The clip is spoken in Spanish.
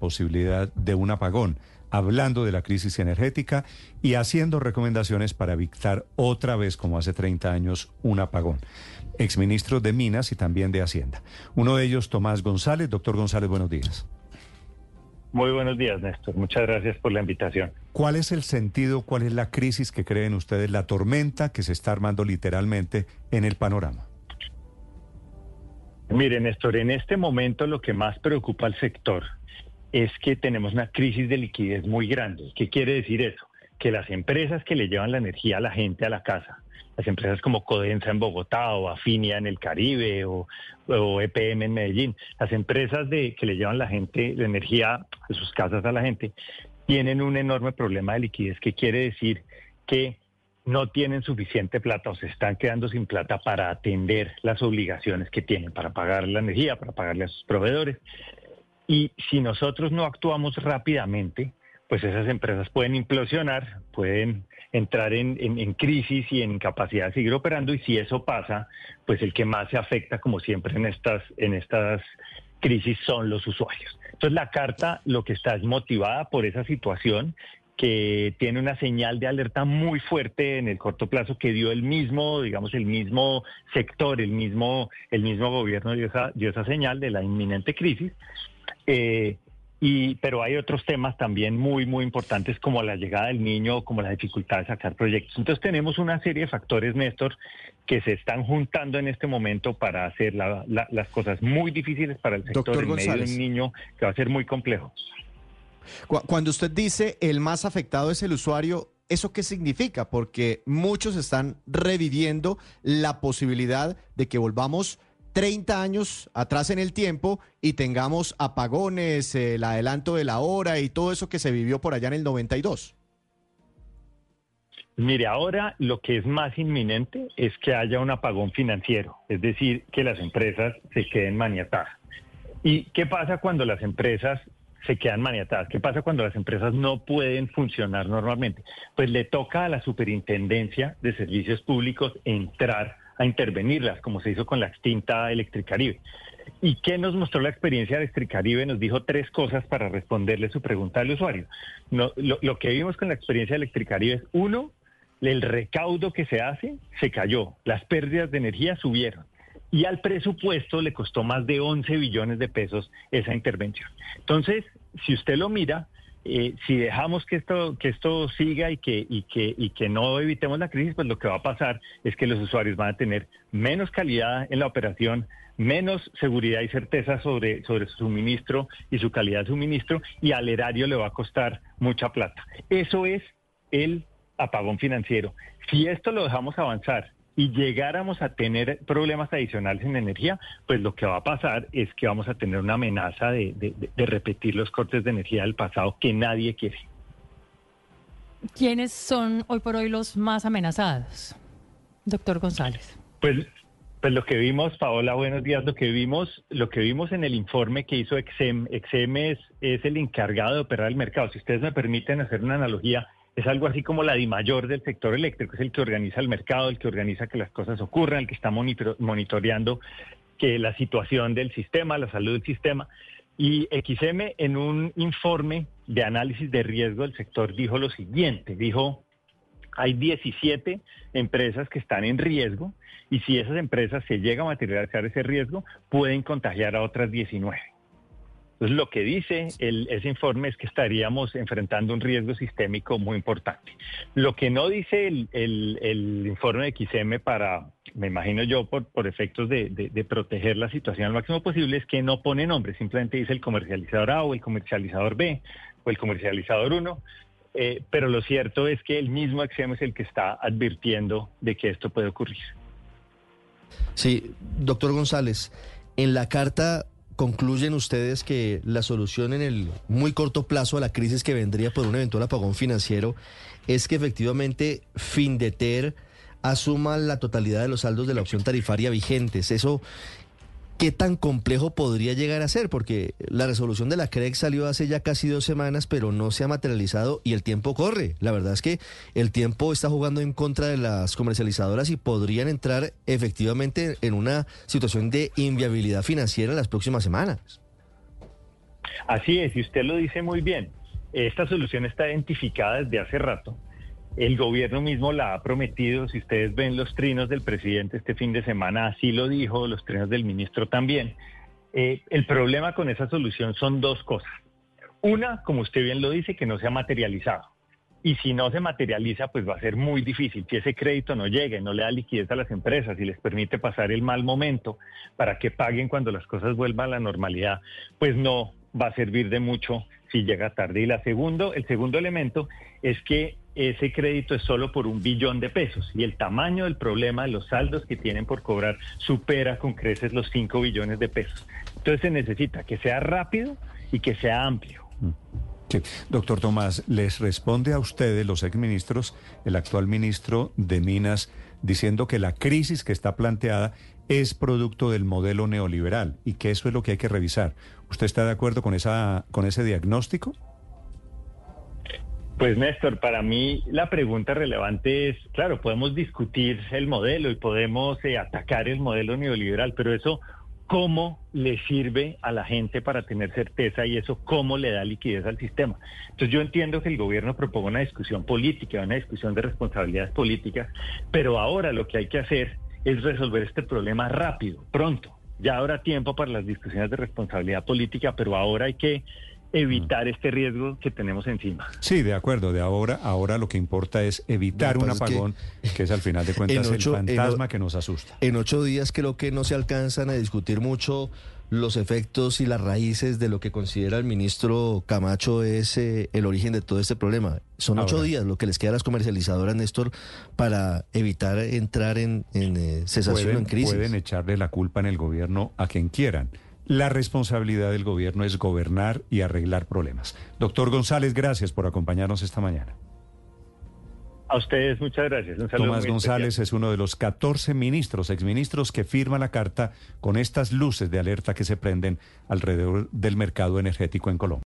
posibilidad de un apagón, hablando de la crisis energética y haciendo recomendaciones para evitar otra vez, como hace 30 años, un apagón. Exministros de Minas y también de Hacienda. Uno de ellos, Tomás González. Doctor González, buenos días. Muy buenos días, Néstor. Muchas gracias por la invitación. ¿Cuál es el sentido, cuál es la crisis que creen ustedes, la tormenta que se está armando literalmente en el panorama? Mire, Néstor, en este momento lo que más preocupa al sector es que tenemos una crisis de liquidez muy grande. ¿Qué quiere decir eso? Que las empresas que le llevan la energía a la gente a la casa, las empresas como Codensa en Bogotá o Afinia en el Caribe o, EPM en Medellín, las empresas que le llevan la gente, la energía de sus casas a la gente, tienen un enorme problema de liquidez, que quiere decir que no tienen suficiente plata o se están quedando sin plata para atender las obligaciones que tienen, para pagar la energía, para pagarle a sus proveedores. Y si nosotros no actuamos rápidamente, pues esas empresas pueden implosionar, pueden entrar en, crisis y en incapacidad de seguir operando. Y si eso pasa, pues el que más se afecta, como siempre en estas, en estas crisis, son los usuarios. Entonces la carta lo que está es motivada por esa situación que tiene una señal de alerta muy fuerte en el corto plazo que dio el mismo, digamos, el mismo sector, el mismo, el mismo gobierno dio esa, dio esa señal de la inminente crisis. Eh, y, pero hay otros temas también muy, muy importantes como la llegada del niño, como la dificultad de sacar proyectos. Entonces tenemos una serie de factores, Néstor, que se están juntando en este momento para hacer las cosas muy difíciles para el sector en medio de un niño que va a ser muy complejo. Cuando usted dice el más afectado es el usuario, ¿eso qué significa? Porque muchos están reviviendo la posibilidad de que volvamos 30 años atrás en el tiempo y tengamos apagones, el adelanto de la hora y todo eso que se vivió por allá en el 92? Mire, ahora lo que es más inminente es que haya un apagón financiero, es decir, que las empresas se queden maniatadas. ¿Y qué pasa cuando las empresas se quedan maniatadas? ¿Qué pasa cuando las empresas no pueden funcionar normalmente? Pues le toca a la Superintendencia de Servicios Públicos entrar a intervenirlas, como se hizo con la extinta Electricaribe. ¿Y qué nos mostró la experiencia de Electricaribe? Nos dijo tres cosas para responderle su pregunta al usuario. No, lo, que vimos con la experiencia de Electricaribe es, uno, el recaudo que se hace se cayó, las pérdidas de energía subieron y al presupuesto le costó más de 11 billones de pesos esa intervención. Entonces, si usted lo mira, eh, si dejamos que esto que esto siga y que y que y que no evitemos la crisis, pues lo que va a pasar es que los usuarios van a tener menos calidad en la operación, menos seguridad y certeza sobre sobre su suministro y su calidad de suministro y al erario le va a costar mucha plata. Eso es el apagón financiero. Si esto lo dejamos avanzar y llegáramos a tener problemas adicionales en energía, pues lo que va a pasar es que vamos a tener una amenaza de, repetir los cortes de energía del pasado que nadie quiere. ¿Quiénes son hoy por hoy los más amenazados, doctor González? Pues pues lo que vimos, Paola, buenos días. Lo que vimos, lo que vimos en el informe que hizo Exem, Exem es, es el encargado de operar el mercado. Si ustedes me permiten hacer una analogía, es algo así como la mayor del sector eléctrico, es el que organiza el mercado, el que organiza que las cosas ocurran, el que está monitoreando que la situación del sistema, la salud del sistema. Y XM en un informe de análisis de riesgo del sector dijo lo siguiente, dijo, hay 17 empresas que están en riesgo y si esas empresas se llegan a materializar ese riesgo, pueden contagiar a otras 19. Entonces, lo que dice ese informe es que estaríamos enfrentando un riesgo sistémico muy importante. Lo que no dice el, informe de XM para, me imagino yo, por, efectos de, proteger la situación al máximo posible, es que no pone nombre, simplemente dice el comercializador A o el comercializador B o el comercializador 1. Eh, pero lo cierto es que el mismo XM es el que está advirtiendo de que esto puede ocurrir. Sí, doctor González, en la carta concluyen ustedes que la solución en el muy corto plazo a la crisis que vendría por un eventual apagón financiero es que efectivamente Findeter asuma la totalidad de los saldos de la opción tarifaria vigentes. Eso ¿Qué tan complejo podría llegar a ser? Porque la resolución de la CREC salió hace ya casi dos semanas, pero no se ha materializado y el tiempo corre. La verdad es que el tiempo está jugando en contra de las comercializadoras y podrían entrar efectivamente en una situación de inviabilidad financiera las próximas semanas. Así es, y usted lo dice muy bien. Esta solución está identificada desde hace rato. El gobierno mismo la ha prometido. Si ustedes ven los trinos del presidente este fin de semana, así lo dijo, los trinos del ministro también. Eh, el problema con esa solución son dos cosas. Una, como usted bien lo dice, que no se ha materializado. Y si no se materializa, pues va a ser muy difícil. Si ese crédito no llega no le da liquidez a las empresas y les permite pasar el mal momento para que paguen cuando las cosas vuelvan a la normalidad, pues no va a servir de mucho si llega tarde. Y la segundo, el segundo elemento es que ese crédito es solo por un billón de pesos y el tamaño del problema, los saldos que tienen por cobrar, supera con creces los 5 billones de pesos. Entonces se necesita que sea rápido y que sea amplio. Sí. Doctor Tomás, les responde a ustedes, los exministros, el actual ministro de Minas, diciendo que la crisis que está planteada es producto del modelo neoliberal y que eso es lo que hay que revisar. ¿Usted está de acuerdo con, esa, con ese diagnóstico? Pues Néstor, para mí la pregunta relevante es, claro, podemos discutir el modelo y podemos eh, atacar el modelo neoliberal, pero eso cómo le sirve a la gente para tener certeza y eso cómo le da liquidez al sistema. Entonces yo entiendo que el gobierno proponga una discusión política, una discusión de responsabilidades políticas, pero ahora lo que hay que hacer es resolver este problema rápido, pronto. Ya habrá tiempo para las discusiones de responsabilidad política, pero ahora hay que evitar este riesgo que tenemos encima. Sí, de acuerdo. De ahora, ahora lo que importa es evitar un apagón, que, es al final de cuentas el fantasma que nos asusta. En ocho días creo que no se alcanzan a discutir mucho los efectos y las raíces de lo que considera el ministro Camacho es eh, el origen de todo este problema. Son ocho días lo que les queda a las comercializadoras, Néstor, para evitar entrar en, eh, cesación en crisis. Pueden echarle la culpa en el gobierno a quien quieran la responsabilidad del gobierno es gobernar y arreglar problemas. Doctor González, gracias por acompañarnos esta mañana. A ustedes muchas gracias. Tomás González es uno de los 14 ministros, exministros que firma la carta con estas luces de alerta que se prenden alrededor del mercado energético en Colombia.